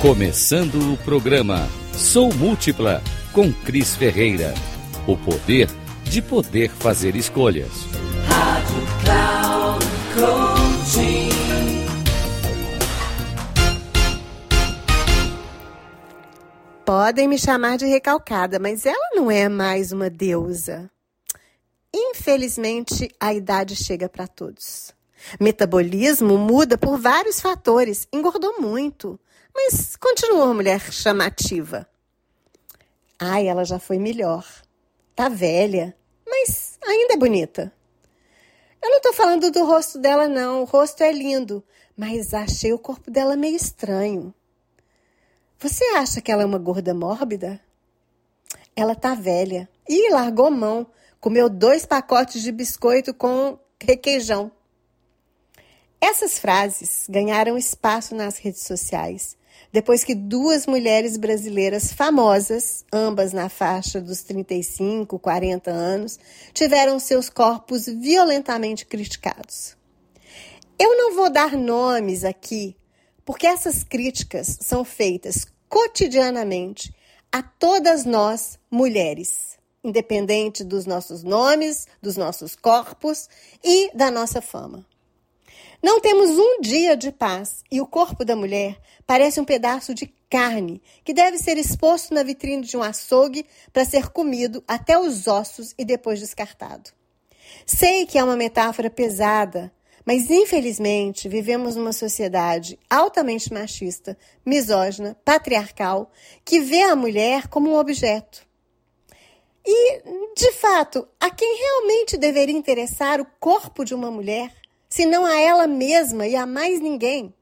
Começando o programa Sou Múltipla com Cris Ferreira. O poder de poder fazer escolhas. Rádio Cloud Coaching. Podem me chamar de recalcada, mas ela não é mais uma deusa. Infelizmente, a idade chega para todos. Metabolismo muda por vários fatores. Engordou muito, mas continua uma mulher chamativa. Ai, ela já foi melhor. Tá velha, mas ainda é bonita. Eu não tô falando do rosto dela, não. O rosto é lindo, mas achei o corpo dela meio estranho. Você acha que ela é uma gorda mórbida? Ela tá velha. e largou mão. Comeu dois pacotes de biscoito com requeijão. Essas frases ganharam espaço nas redes sociais depois que duas mulheres brasileiras famosas, ambas na faixa dos 35, 40 anos, tiveram seus corpos violentamente criticados. Eu não vou dar nomes aqui, porque essas críticas são feitas cotidianamente a todas nós mulheres, independente dos nossos nomes, dos nossos corpos e da nossa fama. Não temos um dia de paz e o corpo da mulher parece um pedaço de carne que deve ser exposto na vitrine de um açougue para ser comido até os ossos e depois descartado. Sei que é uma metáfora pesada, mas infelizmente vivemos numa sociedade altamente machista, misógina, patriarcal, que vê a mulher como um objeto. E, de fato, a quem realmente deveria interessar o corpo de uma mulher senão a ela mesma e a mais ninguém.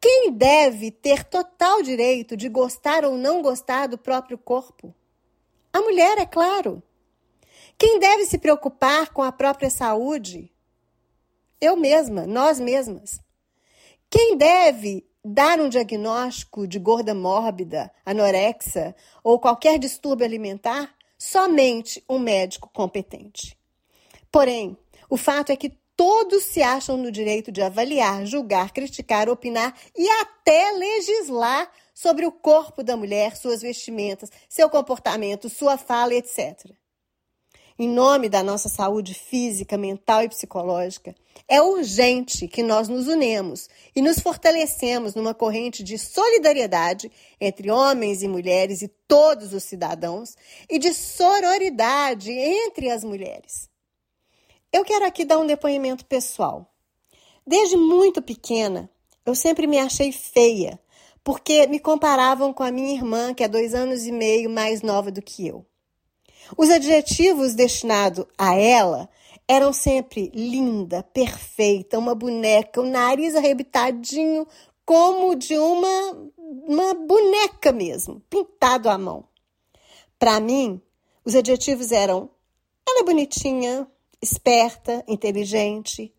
Quem deve ter total direito de gostar ou não gostar do próprio corpo? A mulher, é claro. Quem deve se preocupar com a própria saúde? Eu mesma, nós mesmas. Quem deve dar um diagnóstico de gorda mórbida, anorexa ou qualquer distúrbio alimentar? Somente um médico competente. Porém, o fato é que todos se acham no direito de avaliar, julgar, criticar, opinar e até legislar sobre o corpo da mulher, suas vestimentas, seu comportamento, sua fala, etc. Em nome da nossa saúde física, mental e psicológica, é urgente que nós nos unemos e nos fortalecemos numa corrente de solidariedade entre homens e mulheres e todos os cidadãos e de sororidade entre as mulheres. Eu quero aqui dar um depoimento pessoal. Desde muito pequena, eu sempre me achei feia, porque me comparavam com a minha irmã, que é dois anos e meio mais nova do que eu. Os adjetivos destinados a ela eram sempre linda, perfeita, uma boneca, o nariz arrebitadinho, como de uma, uma boneca mesmo, pintado à mão. Para mim, os adjetivos eram ela é bonitinha, esperta, inteligente.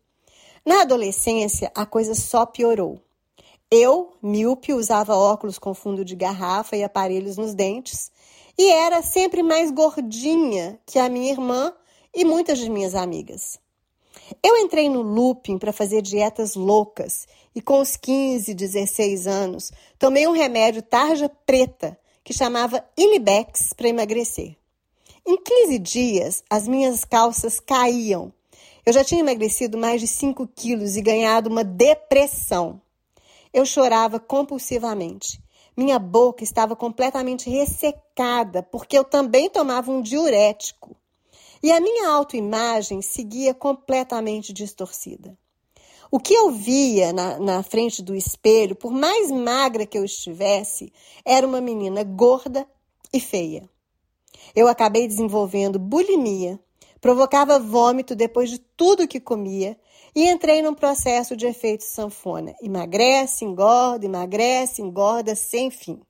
Na adolescência, a coisa só piorou. Eu, míope, usava óculos com fundo de garrafa e aparelhos nos dentes e era sempre mais gordinha que a minha irmã e muitas de minhas amigas. Eu entrei no looping para fazer dietas loucas e com os 15, 16 anos, tomei um remédio tarja preta que chamava Inibex para emagrecer. Em 15 dias, as minhas calças caíam. Eu já tinha emagrecido mais de 5 quilos e ganhado uma depressão. Eu chorava compulsivamente. Minha boca estava completamente ressecada, porque eu também tomava um diurético. E a minha autoimagem seguia completamente distorcida. O que eu via na, na frente do espelho, por mais magra que eu estivesse, era uma menina gorda e feia. Eu acabei desenvolvendo bulimia, provocava vômito depois de tudo que comia e entrei num processo de efeito sanfona. Emagrece, engorda, emagrece, engorda, sem fim.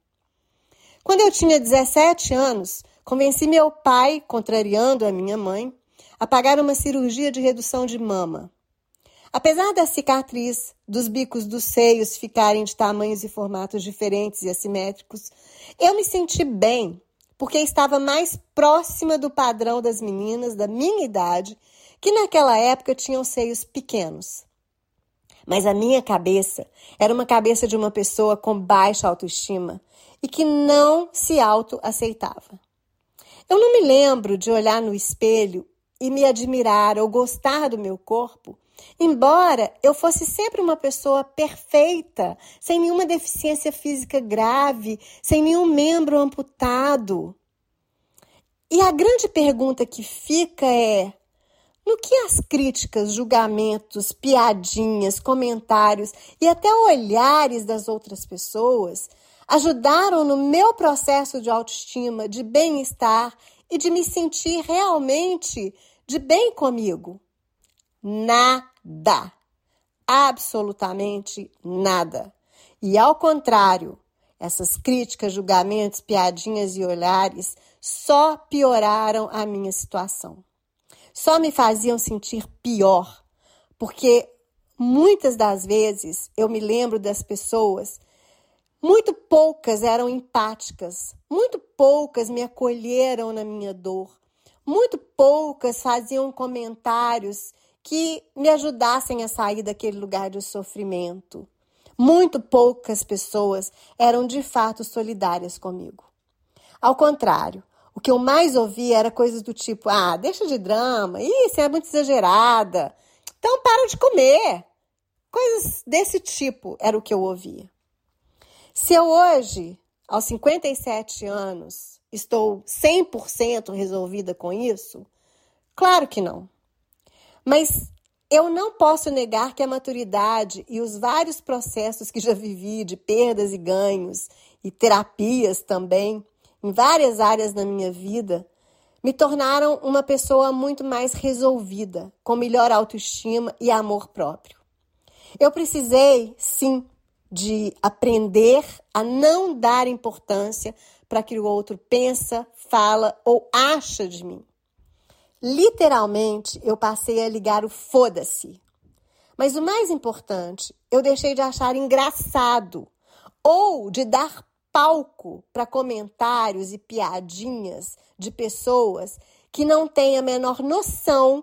Quando eu tinha 17 anos, convenci meu pai, contrariando a minha mãe, a pagar uma cirurgia de redução de mama. Apesar da cicatriz, dos bicos dos seios ficarem de tamanhos e formatos diferentes e assimétricos, eu me senti bem porque estava mais próxima do padrão das meninas da minha idade, que naquela época tinham seios pequenos. Mas a minha cabeça era uma cabeça de uma pessoa com baixa autoestima e que não se autoaceitava. Eu não me lembro de olhar no espelho e me admirar ou gostar do meu corpo, embora eu fosse sempre uma pessoa perfeita, sem nenhuma deficiência física grave, sem nenhum membro amputado. E a grande pergunta que fica é: no que as críticas, julgamentos, piadinhas, comentários e até olhares das outras pessoas ajudaram no meu processo de autoestima, de bem-estar e de me sentir realmente de bem comigo? Nada. Absolutamente nada. E ao contrário, essas críticas, julgamentos, piadinhas e olhares só pioraram a minha situação. Só me faziam sentir pior, porque muitas das vezes eu me lembro das pessoas, muito poucas eram empáticas, muito poucas me acolheram na minha dor, muito poucas faziam comentários que me ajudassem a sair daquele lugar de sofrimento. Muito poucas pessoas eram de fato solidárias comigo. Ao contrário, o que eu mais ouvia era coisas do tipo: ah, deixa de drama, isso é muito exagerada, então para de comer. Coisas desse tipo era o que eu ouvia. Se eu hoje, aos 57 anos, estou 100% resolvida com isso, claro que não. Mas eu não posso negar que a maturidade e os vários processos que já vivi de perdas e ganhos e terapias também em várias áreas da minha vida, me tornaram uma pessoa muito mais resolvida, com melhor autoestima e amor próprio. Eu precisei, sim, de aprender a não dar importância para que o outro pensa, fala ou acha de mim. Literalmente, eu passei a ligar o foda-se. Mas o mais importante, eu deixei de achar engraçado ou de dar palco para comentários e piadinhas de pessoas que não têm a menor noção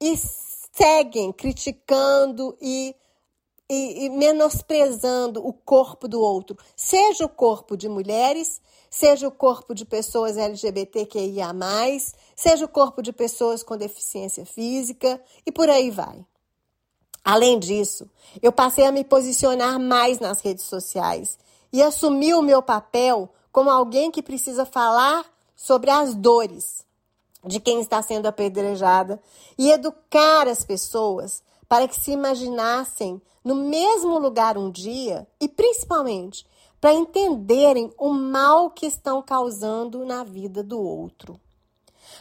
e seguem criticando e, e, e, menosprezando o corpo do outro, seja o corpo de mulheres, seja o corpo de pessoas LGBTQIA, seja o corpo de pessoas com deficiência física e por aí vai. Além disso, eu passei a me posicionar mais nas redes sociais e assumir o meu papel como alguém que precisa falar sobre as dores de quem está sendo apedrejada e educar as pessoas para que se imaginassem no mesmo lugar um dia e principalmente para entenderem o mal que estão causando na vida do outro.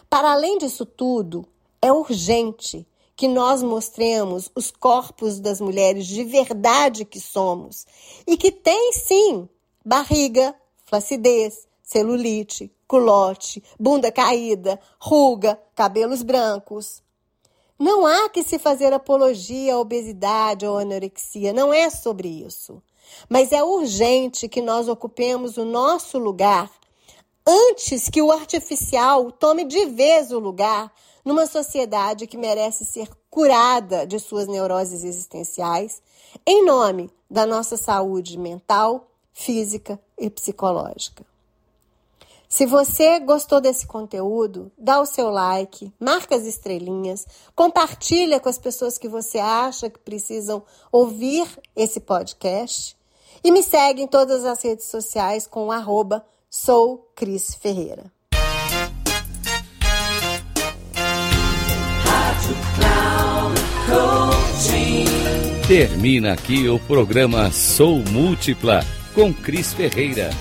Para além disso tudo, é urgente que nós mostremos os corpos das mulheres de verdade que somos e que tem sim barriga, flacidez, celulite, culote, bunda caída, ruga, cabelos brancos. Não há que se fazer apologia à obesidade ou anorexia, não é sobre isso. Mas é urgente que nós ocupemos o nosso lugar antes que o artificial tome de vez o lugar numa sociedade que merece ser curada de suas neuroses existenciais, em nome da nossa saúde mental, física e psicológica. Se você gostou desse conteúdo, dá o seu like, marca as estrelinhas, compartilha com as pessoas que você acha que precisam ouvir esse podcast e me segue em todas as redes sociais com arroba sou Cris Ferreira. Termina aqui o programa Sou Múltipla com Cris Ferreira.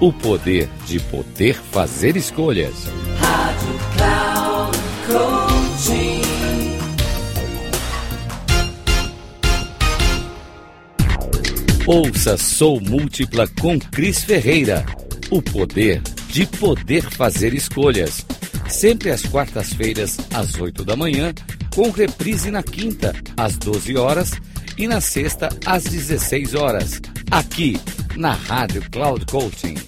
O poder de poder fazer escolhas. Rádio Cloud Coaching. Ouça Sou Múltipla com Cris Ferreira. O poder de poder fazer escolhas. Sempre às quartas-feiras, às 8 da manhã, com reprise na quinta, às 12 horas e na sexta, às 16 horas, aqui na Rádio Cloud Coaching.